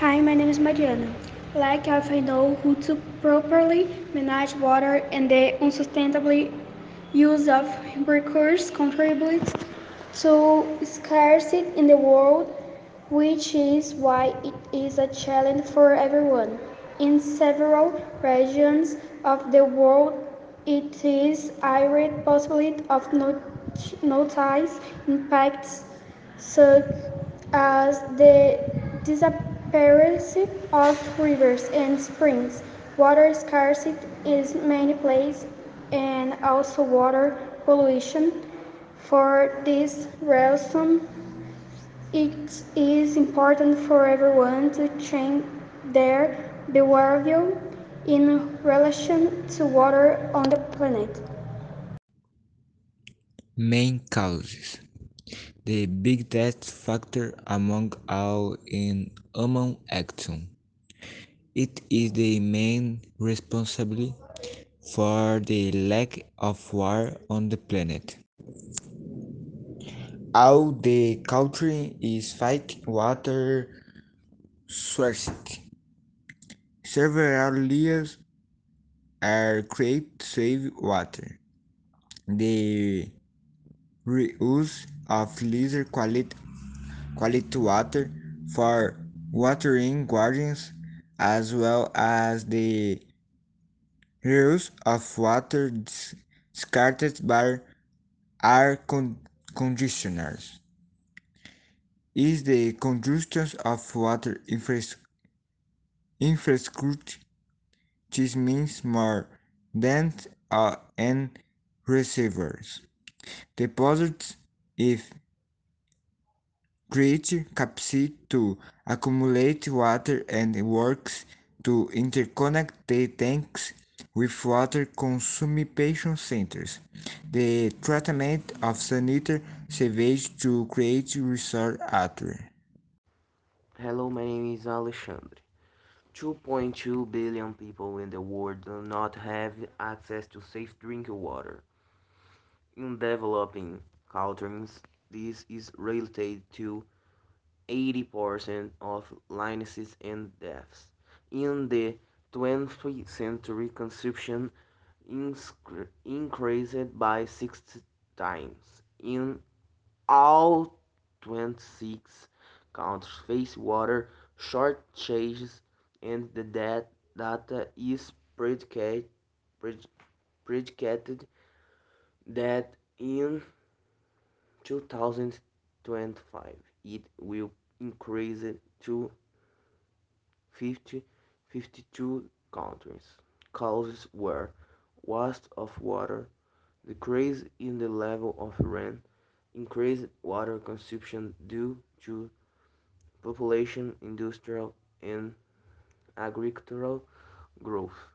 Hi, my name is Mariana. Like if I know who to properly manage water and the unsustainable use of recurses contributes to scarcity in the world, which is why it is a challenge for everyone. In several regions of the world, it is a great possibility of not- notice impacts such as the disappearance of rivers and springs, water scarcity is many places, and also water pollution. For this reason, it is important for everyone to change their behavior in relation to water on the planet. Main causes. The biggest factor among all in human action. It is the main responsibility for the lack of water on the planet. All the country is fighting water scarcity. Several laws are created to save water. The reuse of lesser quality, quality water for watering gardens as well as the reuse of water discarded by air con- conditioners is the congestion of water infra- infrastructure. This means more dams uh, and reservoirs. Deposits if create capacity to accumulate water and works to interconnect the tanks with water consumption centers. The treatment of sanitary sewage to create resource water. Hello, my name is Alexandre. 2.2 billion people in the world do not have access to safe drinking water. In developing countries, this is related to 80% of illnesses and deaths. In the 20th century, consumption increased by 60 times. In all 26 countries face water shortages and the death data is predicated, predicated that in 2025 it will increase to 50, 52 countries. Causes were waste of water, decrease in the level of rain, increased water consumption due to population, industrial, and agricultural growth.